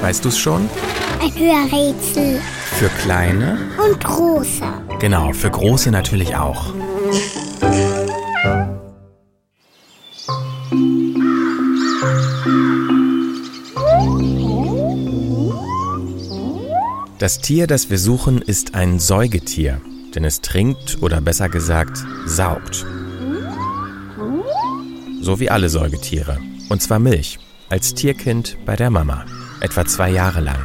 Weißt du es schon? Ein Hörrätsel. Für kleine? Und große. Genau, für große natürlich auch. Das Tier, das wir suchen, ist ein Säugetier, denn es trinkt oder besser gesagt saugt. So wie alle Säugetiere. Und zwar Milch, als Tierkind bei der Mama, etwa zwei Jahre lang.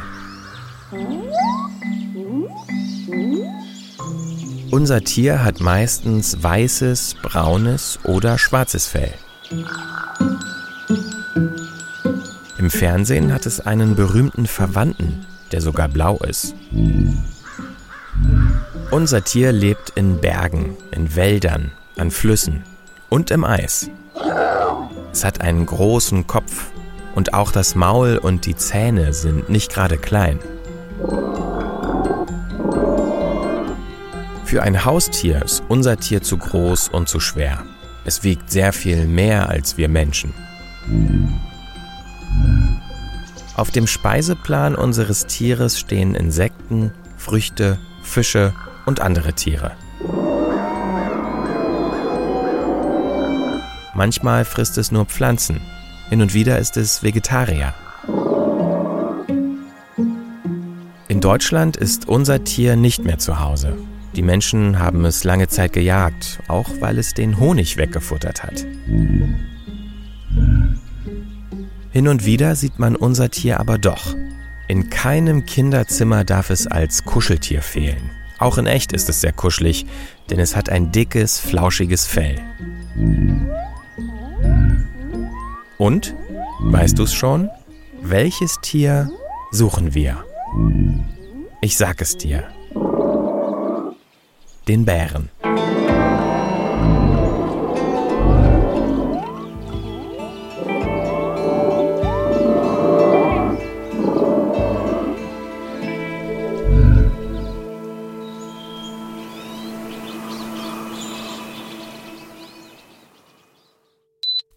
Unser Tier hat meistens weißes, braunes oder schwarzes Fell. Im Fernsehen hat es einen berühmten Verwandten, der sogar blau ist. Unser Tier lebt in Bergen, in Wäldern, an Flüssen und im Eis. Es hat einen großen Kopf und auch das Maul und die Zähne sind nicht gerade klein. Für ein Haustier ist unser Tier zu groß und zu schwer. Es wiegt sehr viel mehr als wir Menschen. Auf dem Speiseplan unseres Tieres stehen Insekten, Früchte, Fische und andere Tiere. Manchmal frisst es nur Pflanzen, hin und wieder ist es Vegetarier. In Deutschland ist unser Tier nicht mehr zu Hause. Die Menschen haben es lange Zeit gejagt, auch weil es den Honig weggefuttert hat. Hin und wieder sieht man unser Tier aber doch. In keinem Kinderzimmer darf es als Kuscheltier fehlen. Auch in echt ist es sehr kuschelig, denn es hat ein dickes, flauschiges Fell. Und, weißt du es schon? Welches Tier suchen wir? Ich sag es dir. Den Bären.